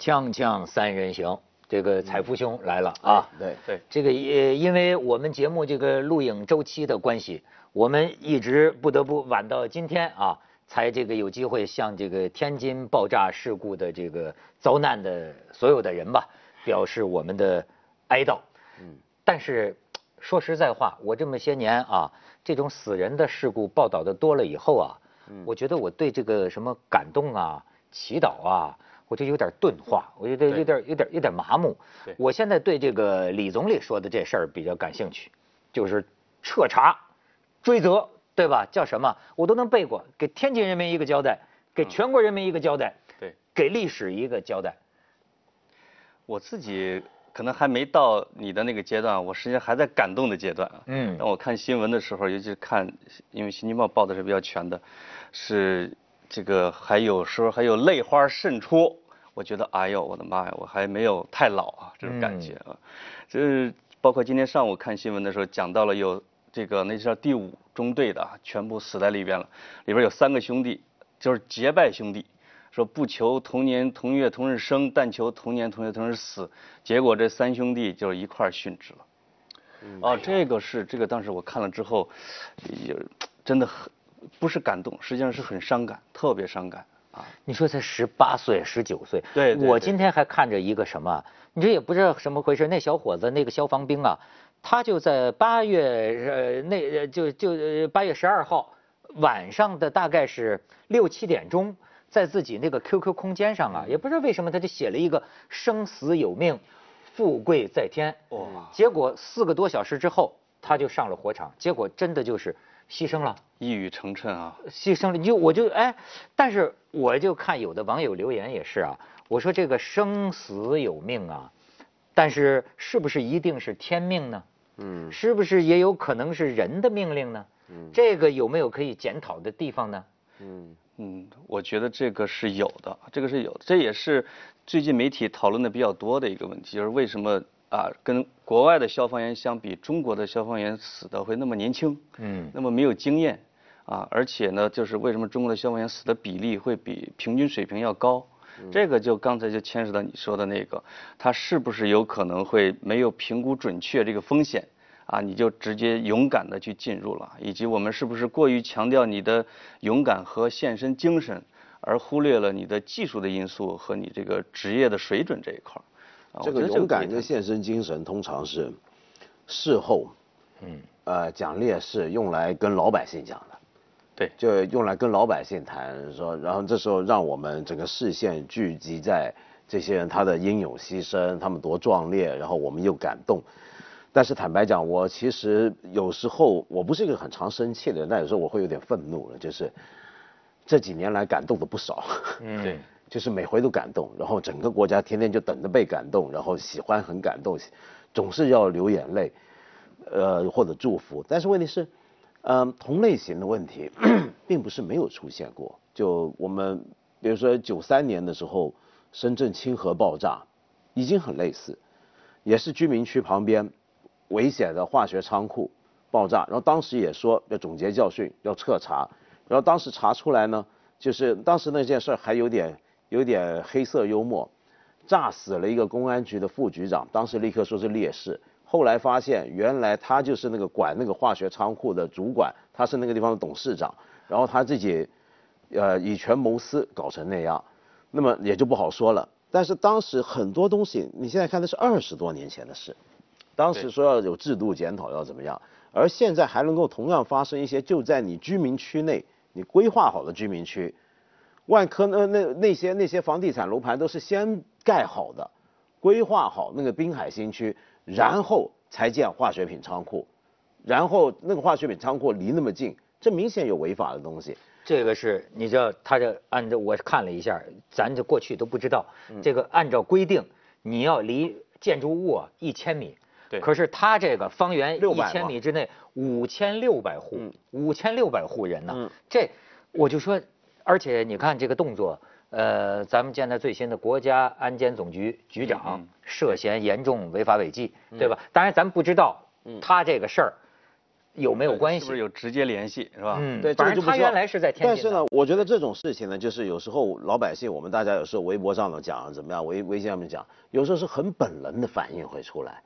锵锵三人行，这个采福兄来了啊！对对，这个也因为我们节目这个录影周期的关系，我们一直不得不晚到今天啊，才这个有机会向这个天津爆炸事故的这个遭难的所有的人吧，表示我们的哀悼。嗯，但是说实在话，我这么些年啊，这种死人的事故报道的多了以后啊，我觉得我对这个什么感动啊、祈祷啊。我就有点钝化，我觉得有点有点有点麻木。我现在对这个李总理说的这事儿比较感兴趣，就是彻查、追责，对吧？叫什么？我都能背过。给天津人民一个交代，给全国人民一个交代，对，给历史一个交代。我自己可能还没到你的那个阶段，我实际上还在感动的阶段啊。嗯。当我看新闻的时候，尤其是看，因为《新京报》报的是比较全的，是。这个还有时候还有泪花渗出，我觉得哎呦我的妈呀，我还没有太老啊，这种感觉啊，就是包括今天上午看新闻的时候讲到了有这个那叫第五中队的全部死在里边了，里边有三个兄弟，就是结拜兄弟，说不求同年同月同日生，但求同年同月同日死，结果这三兄弟就是一块殉职了。哦，这个是这个当时我看了之后，也真的很。不是感动，实际上是很伤感，特别伤感啊！你说才十八岁、十九岁，对，我今天还看着一个什么，你这也不知道什么回事。那小伙子，那个消防兵啊，他就在八月呃那就就八月十二号晚上的大概是六七点钟，在自己那个 QQ 空间上啊，也不知道为什么他就写了一个“生死有命，富贵在天”。哦，结果四个多小时之后，他就上了火场，结果真的就是。牺牲了，一语成谶啊！牺牲了，你就我就哎，但是我就看有的网友留言也是啊，我说这个生死有命啊，但是是不是一定是天命呢？嗯，是不是也有可能是人的命令呢？嗯，这个有没有可以检讨的地方呢？嗯嗯，我觉得这个是有的，这个是有的，这也是最近媒体讨论的比较多的一个问题，就是为什么。啊，跟国外的消防员相比，中国的消防员死的会那么年轻，嗯，那么没有经验，啊，而且呢，就是为什么中国的消防员死的比例会比平均水平要高？这个就刚才就牵扯到你说的那个，他是不是有可能会没有评估准确这个风险？啊，你就直接勇敢的去进入了，以及我们是不是过于强调你的勇敢和献身精神，而忽略了你的技术的因素和你这个职业的水准这一块？这个勇敢跟献身精神通常是事后，嗯，呃，讲烈士用来跟老百姓讲的，对，就用来跟老百姓谈说，然后这时候让我们整个视线聚集在这些人他的英勇牺牲，他们多壮烈，然后我们又感动。但是坦白讲，我其实有时候我不是一个很常生气的人，但有时候我会有点愤怒了，就是这几年来感动的不少，嗯，对。就是每回都感动，然后整个国家天天就等着被感动，然后喜欢很感动，总是要流眼泪，呃或者祝福。但是问题是，嗯，同类型的问题 并不是没有出现过。就我们比如说九三年的时候，深圳清河爆炸，已经很类似，也是居民区旁边危险的化学仓库爆炸，然后当时也说要总结教训，要彻查，然后当时查出来呢，就是当时那件事还有点。有点黑色幽默，炸死了一个公安局的副局长，当时立刻说是烈士，后来发现原来他就是那个管那个化学仓库的主管，他是那个地方的董事长，然后他自己，呃以权谋私搞成那样，那么也就不好说了。但是当时很多东西，你现在看的是二十多年前的事，当时说要有制度检讨要怎么样，而现在还能够同样发生一些就在你居民区内，你规划好的居民区。万科那那那些那些房地产楼盘都是先盖好的，规划好那个滨海新区，然后才建化学品仓库，然后那个化学品仓库离那么近，这明显有违法的东西。这个是你知道，他这按照我看了一下，咱这过去都不知道，这个按照规定你要离建筑物一千米，对，可是他这个方圆一千米之内五千六百户，五千六百户人呢，这我就说。而且你看这个动作，呃，咱们现在最新的国家安监总局局长涉嫌严重违法违纪，对吧？当然咱不知道他这个事儿有没有关系？是不是有直接联系，是吧？嗯，对，反正他原来是在天津。但是呢，我觉得这种事情呢，就是有时候老百姓，我们大家有时候微博上头讲怎么样，微微信上面讲，有时候是很本能的反应会出来，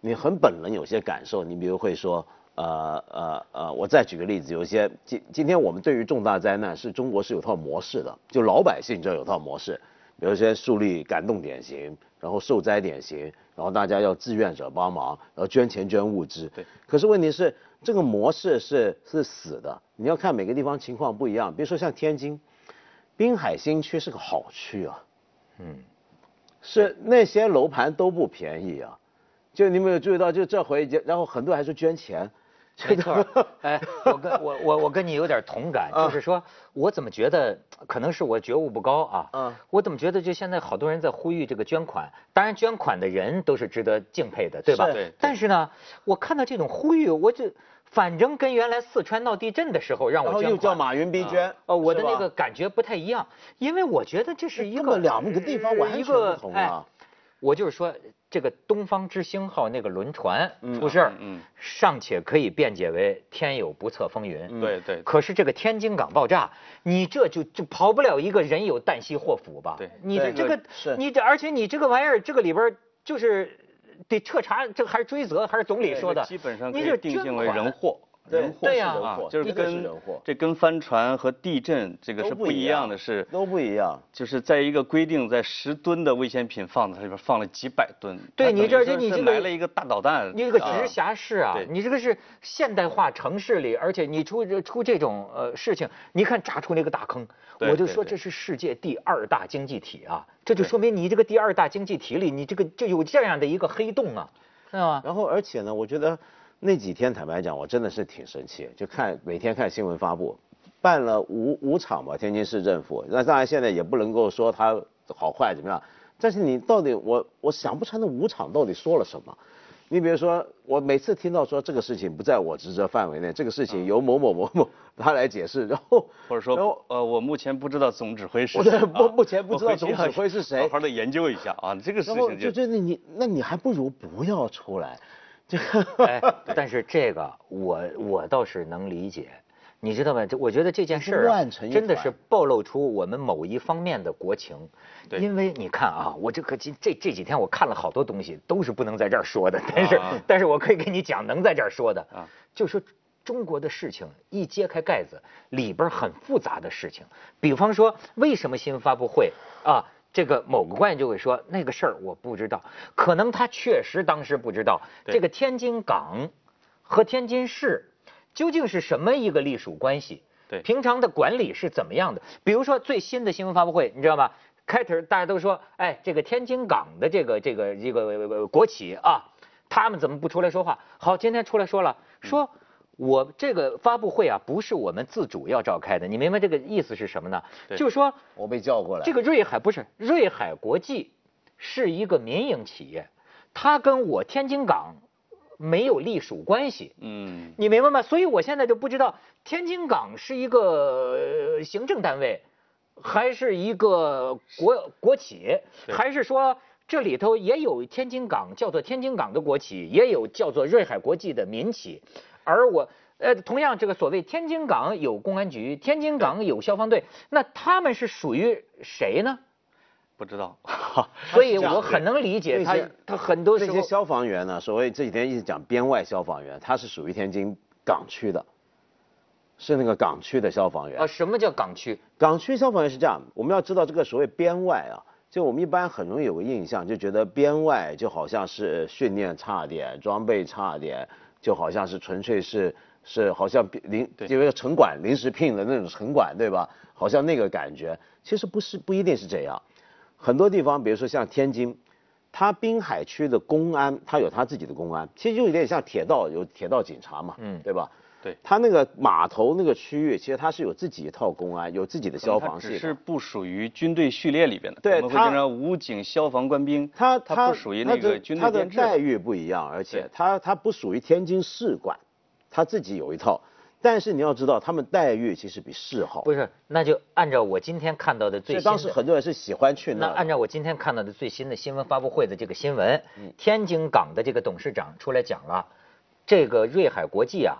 你很本能有些感受，你比如会说，呃呃呃，我再举个例子，有些今今天我们对于重大灾难，是中国是有套模式的，就老百姓这有套模式，比如先树立感动典型，然后受灾典型，然后大家要志愿者帮忙，然后捐钱捐物资。对。可是问题是。这个模式是是死的，你要看每个地方情况不一样。比如说像天津，滨海新区是个好区啊，嗯，是那些楼盘都不便宜啊。就你没有注意到，就这回，然后很多人还说捐钱。没错，哎，我跟我我我跟你有点同感，就是说，我怎么觉得可能是我觉悟不高啊？嗯，我怎么觉得就现在好多人在呼吁这个捐款，当然捐款的人都是值得敬佩的，对吧？对。但是呢，我看到这种呼吁，我就反正跟原来四川闹地震的时候让我捐款，又叫马云逼捐，哦，我的那个感觉不太一样，因为我觉得这是一个两个地方完全不同啊。我就是说。这个东方之星号那个轮船出事儿，尚且可以辩解为天有不测风云。对对。可是这个天津港爆炸，你这就就跑不了一个人有旦夕祸福吧？对。你的这个，你这而且你这个玩意儿，这个里边就是得彻查，这个还是追责，还是总理说的？基本上你就定性为人祸。人祸是人祸，就是跟这跟帆船和地震这个是不一样的，是都不一样。就是在一个规定在十吨的危险品放在它里边放了几百吨，对你这你这来了一个大导弹，你这个直辖市啊，你这个是现代化城市里，而且你出出这种呃事情，你看炸出那个大坑，我就说这是世界第二大经济体啊，这就说明你这个第二大经济体里，你这个就有这样的一个黑洞啊，知道吗？然后而且呢，我觉得。那几天坦白讲，我真的是挺生气，就看每天看新闻发布，办了五五场吧，天津市政府。那当然现在也不能够说他好坏怎么样，但是你到底我我想不出来那五场到底说了什么。你比如说，我每次听到说这个事情不在我职责范围内，这个事情由某某某某他来解释，然后 或者说呃我目前不知道总指挥是谁，目目前不知道总指挥是谁，好好的研究一下啊，这个事情就就那你那你还不如不要出来。哎，但是这个我我倒是能理解，你知道吗？这我觉得这件事儿真的是暴露出我们某一方面的国情。对，因为你看啊，我这可这这这几天我看了好多东西，都是不能在这儿说的，但是但是我可以跟你讲能在这儿说的啊，就是中国的事情一揭开盖子，里边很复杂的事情，比方说为什么新闻发布会啊？这个某个官员就会说那个事儿我不知道，可能他确实当时不知道这个天津港和天津市究竟是什么一个隶属关系，对，平常的管理是怎么样的？比如说最新的新闻发布会，你知道吗？开头大家都说，哎，这个天津港的这个这个这个国企啊，他们怎么不出来说话？好，今天出来说了，说。我这个发布会啊，不是我们自主要召开的，你明白这个意思是什么呢？就是说，我被叫过来。这个瑞海不是瑞海国际，是一个民营企业，它跟我天津港没有隶属关系。嗯，你明白吗？所以我现在就不知道天津港是一个行政单位，还是一个国国企，还是说这里头也有天津港叫做天津港的国企，也有叫做瑞海国际的民企。而我，呃，同样这个所谓天津港有公安局，天津港有消防队，那他们是属于谁呢？不知道，所以我很能理解他，他很多这些消防员呢，所谓这几天一直讲边外消防员，他是属于天津港区的，是那个港区的消防员。啊，什么叫港区？港区消防员是这样，我们要知道这个所谓边外啊，就我们一般很容易有个印象，就觉得边外就好像是训练差点，装备差点。就好像是纯粹是是好像临因为城管临时聘的那种城管对吧？好像那个感觉，其实不是不一定是这样。很多地方，比如说像天津，它滨海区的公安，它有它自己的公安，其实就有点像铁道有铁道警察嘛，嗯，对吧？对，它那个码头那个区域，其实它是有自己一套公安，有自己的消防系统。是不属于军队序列里边的。对，我们会经常武警、消防官兵。它它不属于那个军队编制。它的待遇不一样，而且它它不属于天津市管，它自己有一套。但是你要知道，他们待遇其实比市好。不是，那就按照我今天看到的最新。当时很多人是喜欢去那。那按照我今天看到的最新的新闻发布会的这个新闻，天津港的这个董事长出来讲了，这个瑞海国际啊。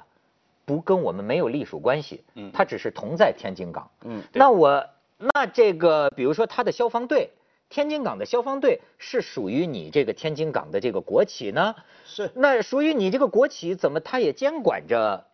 不跟我们没有隶属关系，嗯，它只是同在天津港，嗯，那我那这个比如说它的消防队，天津港的消防队是属于你这个天津港的这个国企呢？是，那属于你这个国企，怎么它也监管着？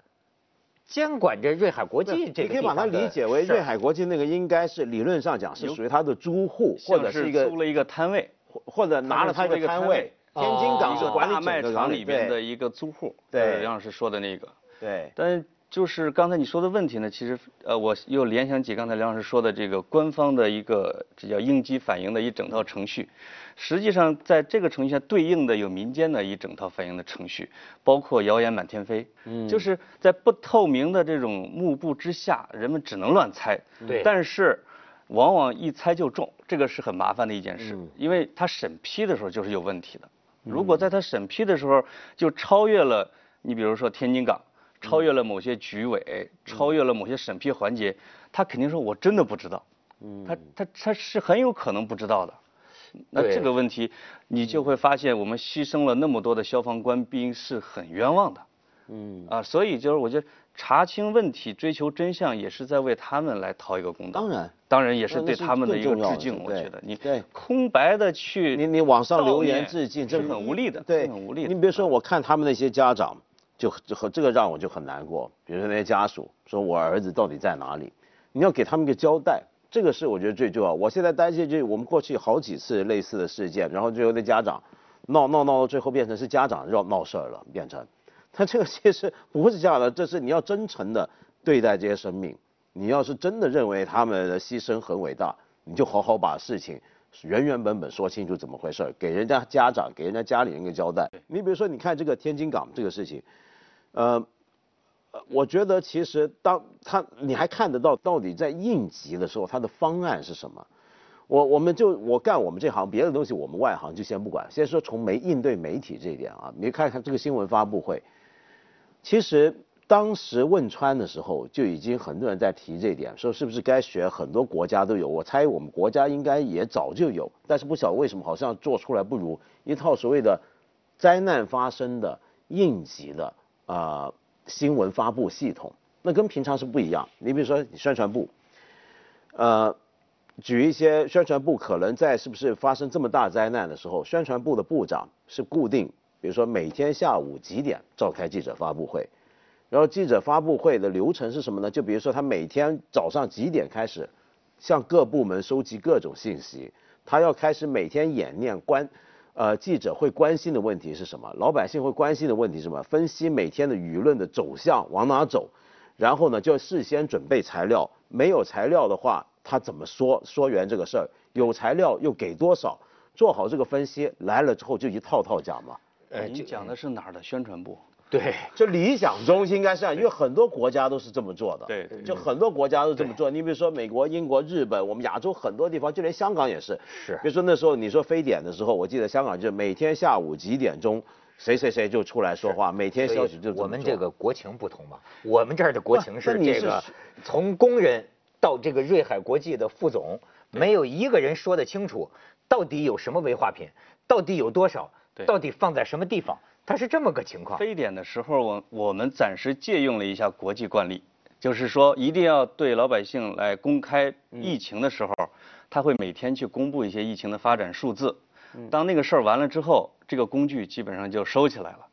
监管着瑞海国际这个你可以把它理解为瑞海国际那个应该是理论上讲是属于他的租户，或者是一个租了一个摊位，或者拿了他一个摊位。天津港是管理大卖场里边的一个租户，对，杨老师说的那个，对。但就是刚才你说的问题呢，其实呃，我又联想起刚才梁老师说的这个官方的一个这叫应激反应的一整套程序。实际上，在这个程序下对应的有民间的一整套反应的程序，包括谣言满天飞，嗯，就是在不透明的这种幕布之下，人们只能乱猜，对，但是往往一猜就中，这个是很麻烦的一件事，因为他审批的时候就是有问题的，如果在他审批的时候就超越了，你比如说天津港，超越了某些局委，超越了某些审批环节，他肯定说我真的不知道，嗯，他他他是很有可能不知道的。那这个问题，你就会发现我们牺牲了那么多的消防官兵是很冤枉的，嗯。啊，所以就是我觉得查清问题、追求真相也是在为他们来讨一个公道。当然，当然也是对他们的一个致敬。我觉得。你空白的去你你网上留言致敬，这是很无力的，对，很无力。你比如说，我看他们那些家长，就和这个让我就很难过。比如说那些家属，说我儿子到底在哪里？你要给他们一个交代。这个是我觉得最重要。我现在担心就是我们过去好几次类似的事件，然后最后那家长闹闹闹到最后变成是家长要闹事儿了，变成。他这个其实不是这样的，这是你要真诚的对待这些生命。你要是真的认为他们的牺牲很伟大，你就好好把事情原原本本说清楚怎么回事，给人家家长给人家家里人一个交代。你比如说，你看这个天津港这个事情，呃。我觉得其实当他你还看得到到底在应急的时候他的方案是什么？我我们就我干我们这行，别的东西我们外行就先不管，先说从媒应对媒体这一点啊，你看看这个新闻发布会，其实当时汶川的时候就已经很多人在提这一点，说是不是该学很多国家都有，我猜我们国家应该也早就有，但是不晓得为什么好像做出来不如一套所谓的灾难发生的应急的啊。新闻发布系统，那跟平常是不一样。你比如说，你宣传部，呃，举一些宣传部可能在是不是发生这么大灾难的时候，宣传部的部长是固定，比如说每天下午几点召开记者发布会，然后记者发布会的流程是什么呢？就比如说他每天早上几点开始向各部门收集各种信息，他要开始每天演练关。呃，记者会关心的问题是什么？老百姓会关心的问题是什么？分析每天的舆论的走向往哪走，然后呢，就事先准备材料。没有材料的话，他怎么说说圆这个事儿？有材料又给多少？做好这个分析，来了之后就一套套讲嘛。哎，你讲的是哪儿的宣传部？对，就理想中应该是这样，因为很多国家都是这么做的。对对，就很多国家都这么做。你比如说美国、英国、日本，我们亚洲很多地方，就连香港也是。是。比如说那时候你说非典的时候，我记得香港就每天下午几点钟，谁谁谁就出来说话，每天消息就我们这个国情不同嘛，我们这儿的国情是这个，从工人到这个瑞海国际的副总，没有一个人说得清楚，到底有什么危化品，到底有多少，到底放在什么地方。它是这么个情况。非典的时候，我我们暂时借用了一下国际惯例，就是说一定要对老百姓来公开疫情的时候，他会每天去公布一些疫情的发展数字。当那个事儿完了之后，这个工具基本上就收起来了。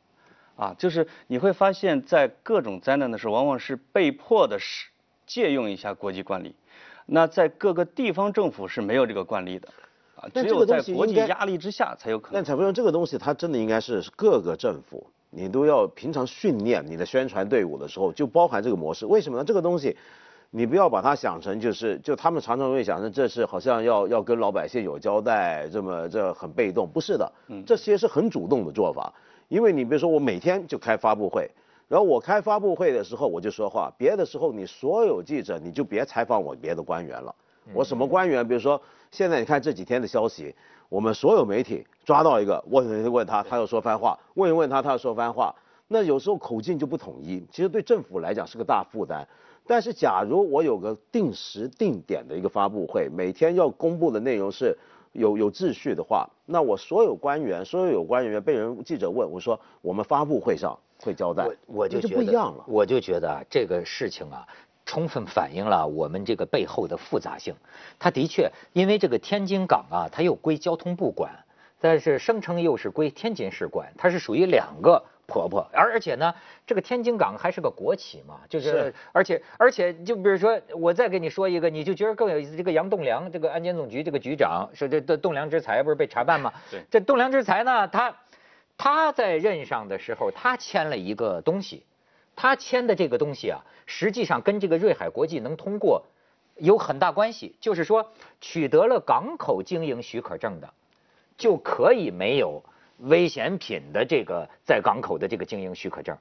啊，就是你会发现在各种灾难的时候，往往是被迫的是借用一下国际惯例。那在各个地方政府是没有这个惯例的。只有在国际压力之下才有可能。但采用这个东西，它真的应该是各个政府，你都要平常训练你的宣传队伍的时候，就包含这个模式。为什么呢？这个东西，你不要把它想成就是，就他们常常会想成这是好像要要跟老百姓有交代，这么这很被动，不是的。嗯。这些是很主动的做法，因为你比如说我每天就开发布会，然后我开发布会的时候我就说话，别的时候你所有记者你就别采访我别的官员了。我什么官员？比如说。现在你看这几天的消息，我们所有媒体抓到一个问问他，他又说番话；问一问他，他又说番话。那有时候口径就不统一，其实对政府来讲是个大负担。但是假如我有个定时定点的一个发布会，每天要公布的内容是有有秩序的话，那我所有官员，所有有关人员被人记者问，我说我们发布会上会交代，我就不一样了。我就觉得这个事情啊，充分反映了我们这个背后的复杂性。他的确，因为这个天津港啊，它又归交通部管，但是声称又是归天津市管，它是属于两个。婆婆，而而且呢，这个天津港还是个国企嘛，就是，而且而且就比如说，我再给你说一个，你就觉得更有意思。这个杨栋梁，这个安监总局这个局长，说这这栋梁之才不是被查办吗？对。这栋梁之才呢，他他在任上的时候，他签了一个东西，他签的这个东西啊，实际上跟这个瑞海国际能通过有很大关系，就是说取得了港口经营许可证的，就可以没有。危险品的这个在港口的这个经营许可证，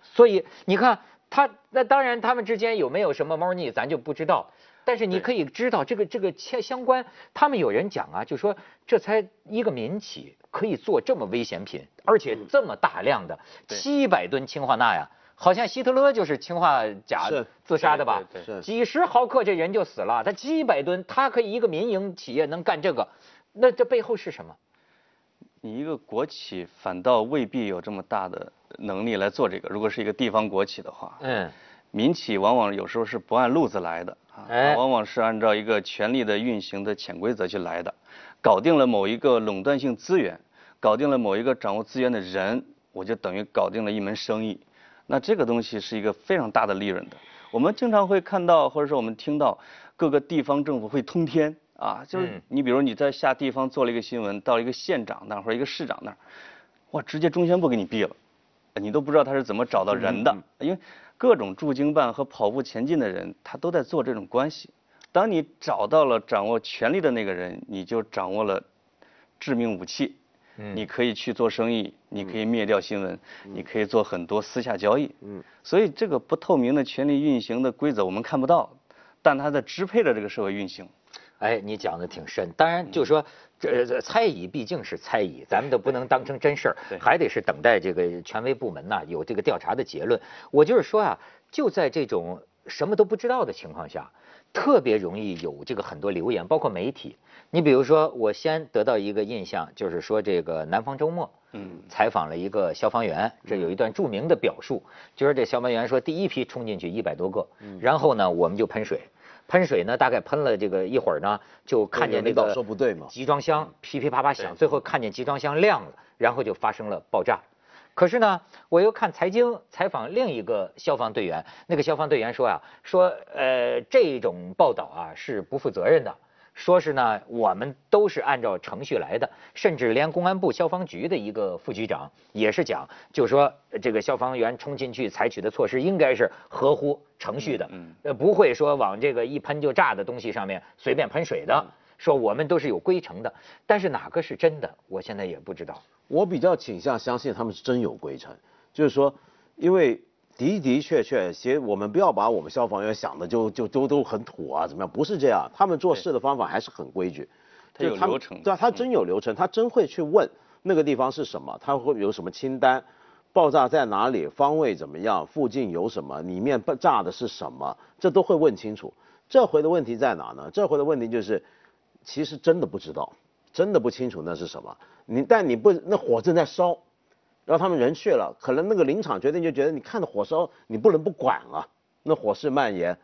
所以你看他那当然他们之间有没有什么猫腻咱就不知道，但是你可以知道这个这个相相关，他们有人讲啊，就说这才一个民企可以做这么危险品，而且这么大量的七百吨氢化钠呀，好像希特勒就是氰化钾自杀的吧？几十毫克这人就死了，他几百吨，他可以一个民营企业能干这个，那这背后是什么？你一个国企反倒未必有这么大的能力来做这个。如果是一个地方国企的话，嗯，民企往往有时候是不按路子来的啊，往往是按照一个权力的运行的潜规则去来的。搞定了某一个垄断性资源，搞定了某一个掌握资源的人，我就等于搞定了一门生意。那这个东西是一个非常大的利润的。我们经常会看到，或者说我们听到各个地方政府会通天。啊，就是你比如你在下地方做了一个新闻，到一个县长那儿或者一个市长那儿，哇，直接中宣部给你毙了，你都不知道他是怎么找到人的，因为各种驻京办和跑步前进的人，他都在做这种关系。当你找到了掌握权力的那个人，你就掌握了致命武器，你可以去做生意，你可以灭掉新闻，你可以做很多私下交易。嗯，所以这个不透明的权力运行的规则我们看不到，但它在支配着这个社会运行。哎，你讲的挺深，当然就是说，这猜疑毕竟是猜疑，咱们都不能当成真事儿，还得是等待这个权威部门呐有这个调查的结论。我就是说啊，就在这种什么都不知道的情况下，特别容易有这个很多留言，包括媒体。你比如说，我先得到一个印象，就是说这个南方周末，嗯，采访了一个消防员，这有一段著名的表述，就是这消防员说，第一批冲进去一百多个，然后呢，我们就喷水。喷水呢，大概喷了这个一会儿呢，就看见那个集装箱噼噼啪啪响，最后看见集装箱亮了，然后就发生了爆炸。可是呢，我又看财经采访另一个消防队员，那个消防队员说呀，说呃这种报道啊是不负责任的。说是呢，我们都是按照程序来的，甚至连公安部消防局的一个副局长也是讲，就说这个消防员冲进去采取的措施应该是合乎程序的，呃，不会说往这个一喷就炸的东西上面随便喷水的。说我们都是有规程的，但是哪个是真的，我现在也不知道。我比较倾向相信他们是真有规程，就是说，因为。的的确确，其实我们不要把我们消防员想的就就都都很土啊，怎么样？不是这样，他们做事的方法还是很规矩。他有流程。对啊，他真有流程，他真会去问那个地方是什么，他会有什么清单，爆炸在哪里，方位怎么样，附近有什么，里面爆炸的是什么，这都会问清楚。这回的问题在哪呢？这回的问题就是，其实真的不知道，真的不清楚那是什么。你但你不，那火正在烧。然后他们人去了，可能那个林场决定就觉得你看着火烧，你不能不管啊，那火势蔓延，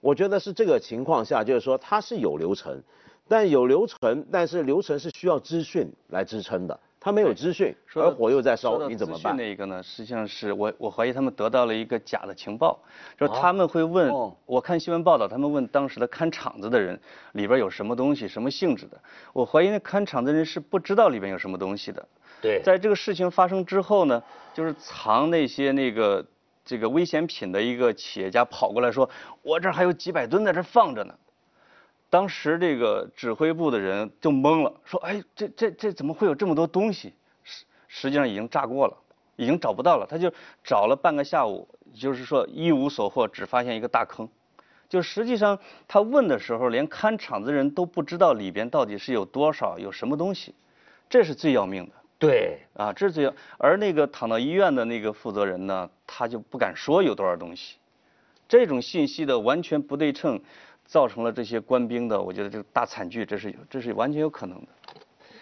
我觉得是这个情况下，就是说它是有流程，但有流程，但是流程是需要资讯来支撑的，它没有资讯，而火又在烧，你怎么办？那个呢，实际上是我我怀疑他们得到了一个假的情报，就是他们会问，我看新闻报道，他们问当时的看场子的人里边有什么东西，什么性质的，我怀疑那看场子人是不知道里边有什么东西的。对，在这个事情发生之后呢，就是藏那些那个这个危险品的一个企业家跑过来说，我这还有几百吨在这放着呢。当时这个指挥部的人就懵了，说，哎，这这这怎么会有这么多东西？实实际上已经炸过了，已经找不到了。他就找了半个下午，就是说一无所获，只发现一个大坑。就实际上他问的时候，连看场子人都不知道里边到底是有多少，有什么东西，这是最要命的。对，啊，这是最要，而那个躺到医院的那个负责人呢，他就不敢说有多少东西，这种信息的完全不对称，造成了这些官兵的，我觉得这个大惨剧，这是这是完全有可能的。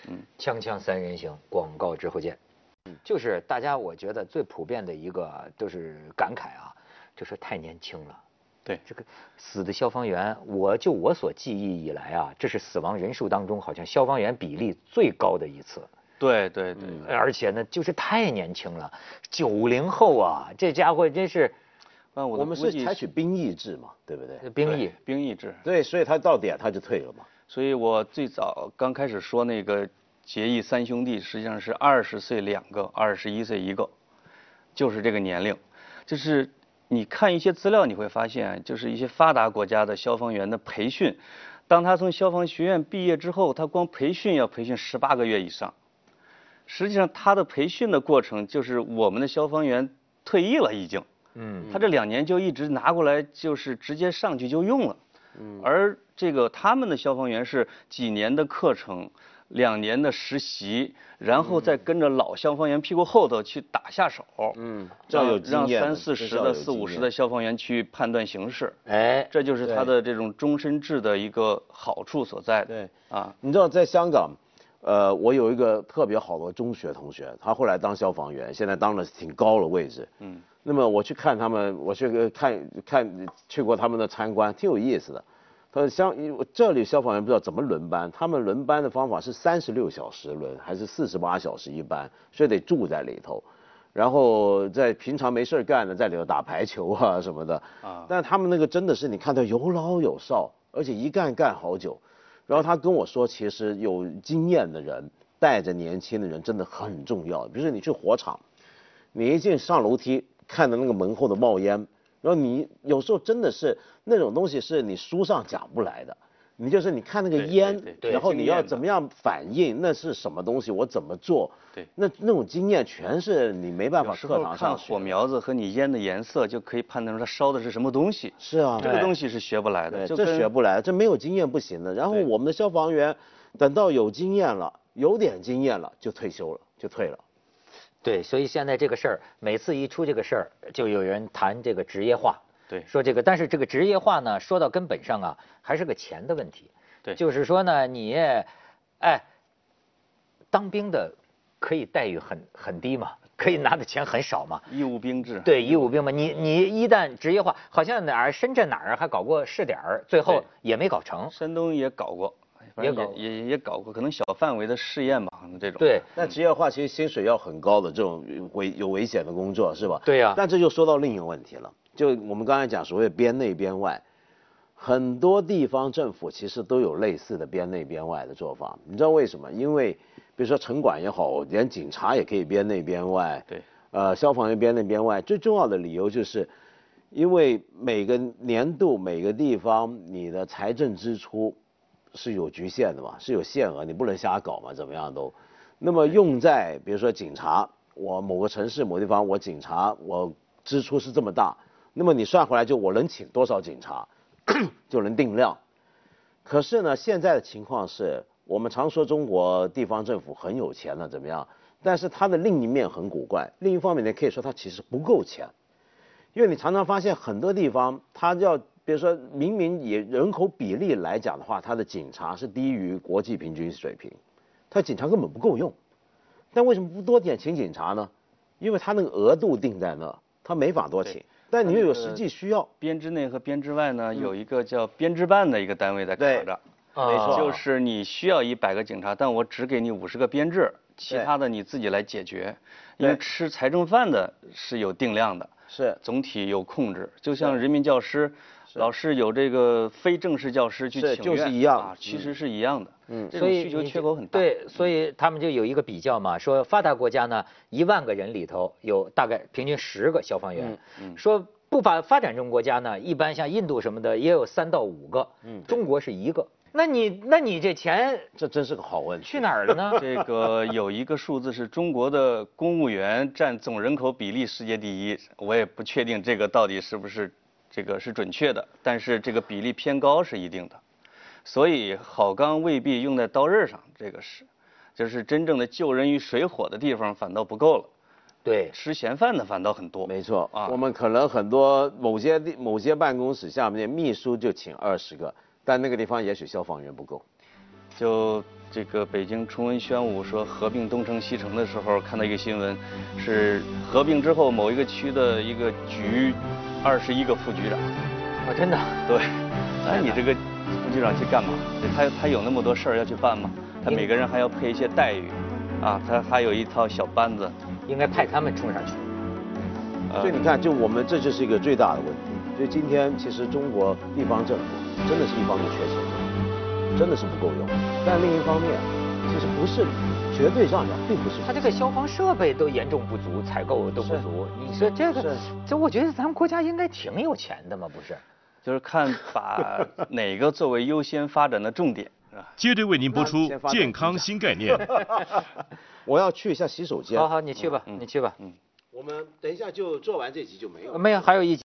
嗯，锵锵三人行，广告之后见。嗯，就是大家我觉得最普遍的一个就是感慨啊，就是太年轻了。对，这个死的消防员，我就我所记忆以来啊，这是死亡人数当中好像消防员比例最高的一次。对对对，而且呢，就是太年轻了，九零后啊，这家伙真是。我们是采取兵役制嘛，对不对？兵役，兵役制。对，所以他到点他就退了嘛。所以我最早刚开始说那个结义三兄弟，实际上是二十岁两个，二十一岁一个，就是这个年龄。就是你看一些资料，你会发现，就是一些发达国家的消防员的培训，当他从消防学院毕业之后，他光培训要培训十八个月以上。实际上，他的培训的过程就是我们的消防员退役了已经。嗯，他这两年就一直拿过来，就是直接上去就用了。嗯，而这个他们的消防员是几年的课程，两年的实习，然后再跟着老消防员屁股后头去打下手。嗯，让让三四十的、四五十的消防员去判断形势。哎，这就是他的这种终身制的一个好处所在。对，啊，你知道在香港，呃，我有一个特别好的中学同学，他后来当消防员，现在当了挺高的位置。嗯。那么我去看他们，我去看看去过他们的参观，挺有意思的。他说像这里消防员不知道怎么轮班，他们轮班的方法是三十六小时轮还是四十八小时一班，所以得住在里头，然后在平常没事干的在里头打排球啊什么的。啊。但他们那个真的是你看到有老有少，而且一干干好久。然后他跟我说，其实有经验的人带着年轻的人真的很重要。比如说你去火场，你一进上楼梯。看到那个门后的冒烟，然后你有时候真的是那种东西是你书上讲不来的，你就是你看那个烟，然后你要怎么样反应，那是什么东西，我怎么做？对，那那种经验全是你没办法课堂上看火苗子和你烟的颜色就可以判断出它烧的是什么东西。是啊，这个东西是学不来的，这学不来，这没有经验不行的。然后我们的消防员等到有经验了，有点经验了就退休了，就退了。对，所以现在这个事儿，每次一出这个事儿，就有人谈这个职业化。对，说这个，但是这个职业化呢，说到根本上啊，还是个钱的问题。对，就是说呢，你，哎，当兵的可以待遇很很低嘛，可以拿的钱很少嘛。义务兵制。对，义务兵嘛，你你一旦职业化，好像哪儿深圳哪儿还搞过试点儿，最后也没搞成。山东也搞过。也搞也也搞过，可能小范围的试验吧，可能这种。对，那职业化其实薪水要很高的这种危有危险的工作是吧？对呀。但这就说到另一个问题了，就我们刚才讲所谓边内边外，很多地方政府其实都有类似的边内边外的做法。你知道为什么？因为比如说城管也好，连警察也可以边内边外。对。呃，消防员边内边外，最重要的理由就是，因为每个年度每个地方你的财政支出。是有局限的嘛，是有限额，你不能瞎搞嘛，怎么样都。那么用在比如说警察，我某个城市某地方我警察我支出是这么大，那么你算回来就我能请多少警察，就能定量。可是呢，现在的情况是我们常说中国地方政府很有钱了怎么样？但是它的另一面很古怪，另一方面呢可以说它其实不够钱，因为你常常发现很多地方它要。比如说明明以人口比例来讲的话，他的警察是低于国际平均水平，他警察根本不够用。但为什么不多点请警察呢？因为他那个额度定在那，他没法多请。但你又有实际需要。编制内和编制外呢，有一个叫编制办的一个单位在卡着。没错。就是你需要一百个警察，但我只给你五十个编制，其他的你自己来解决。因为吃财政饭的是有定量的。是。总体有控制，就像人民教师。老师有这个非正式教师去请就是一样，其实是一样的。嗯，所以需求缺口很大。对，所以他们就有一个比较嘛，说发达国家呢，一万个人里头有大概平均十个消防员。嗯。说不发发展中国家呢，一般像印度什么的也有三到五个。嗯。中国是一个。那你那你这钱，这真是个好问题。去哪儿了呢？这个有一个数字是中国的公务员占总人口比例世界第一，我也不确定这个到底是不是。这个是准确的，但是这个比例偏高是一定的，所以好钢未必用在刀刃上，这个是，就是真正的救人于水火的地方反倒不够了。对，吃闲饭的反倒很多。没错啊，我们可能很多某些地某些办公室下面秘书就请二十个，但那个地方也许消防员不够。就这个北京崇文宣武说合并东城西城的时候，看到一个新闻，是合并之后某一个区的一个局，二十一个副局长。啊，真的？对。那你这个副局长去干嘛？他他有那么多事儿要去办吗？他每个人还要配一些待遇，啊，他还有一套小班子，应该派他们冲上去。所以你看，就我们这就是一个最大的问题。所以今天其实中国地方政府真的是一方面缺钱，真的是不够用。但另一方面，其实不是绝对上涨，并不是。他这个消防设备都严重不足，采购都不足。你说这个，这我觉得咱们国家应该挺有钱的嘛，不是？就是看把哪个作为优先发展的重点。接着为您播出健康新概念。我要去一下洗手间。好好，你去吧，你去吧。嗯。我们等一下就做完这集就没有。没有，还有一集。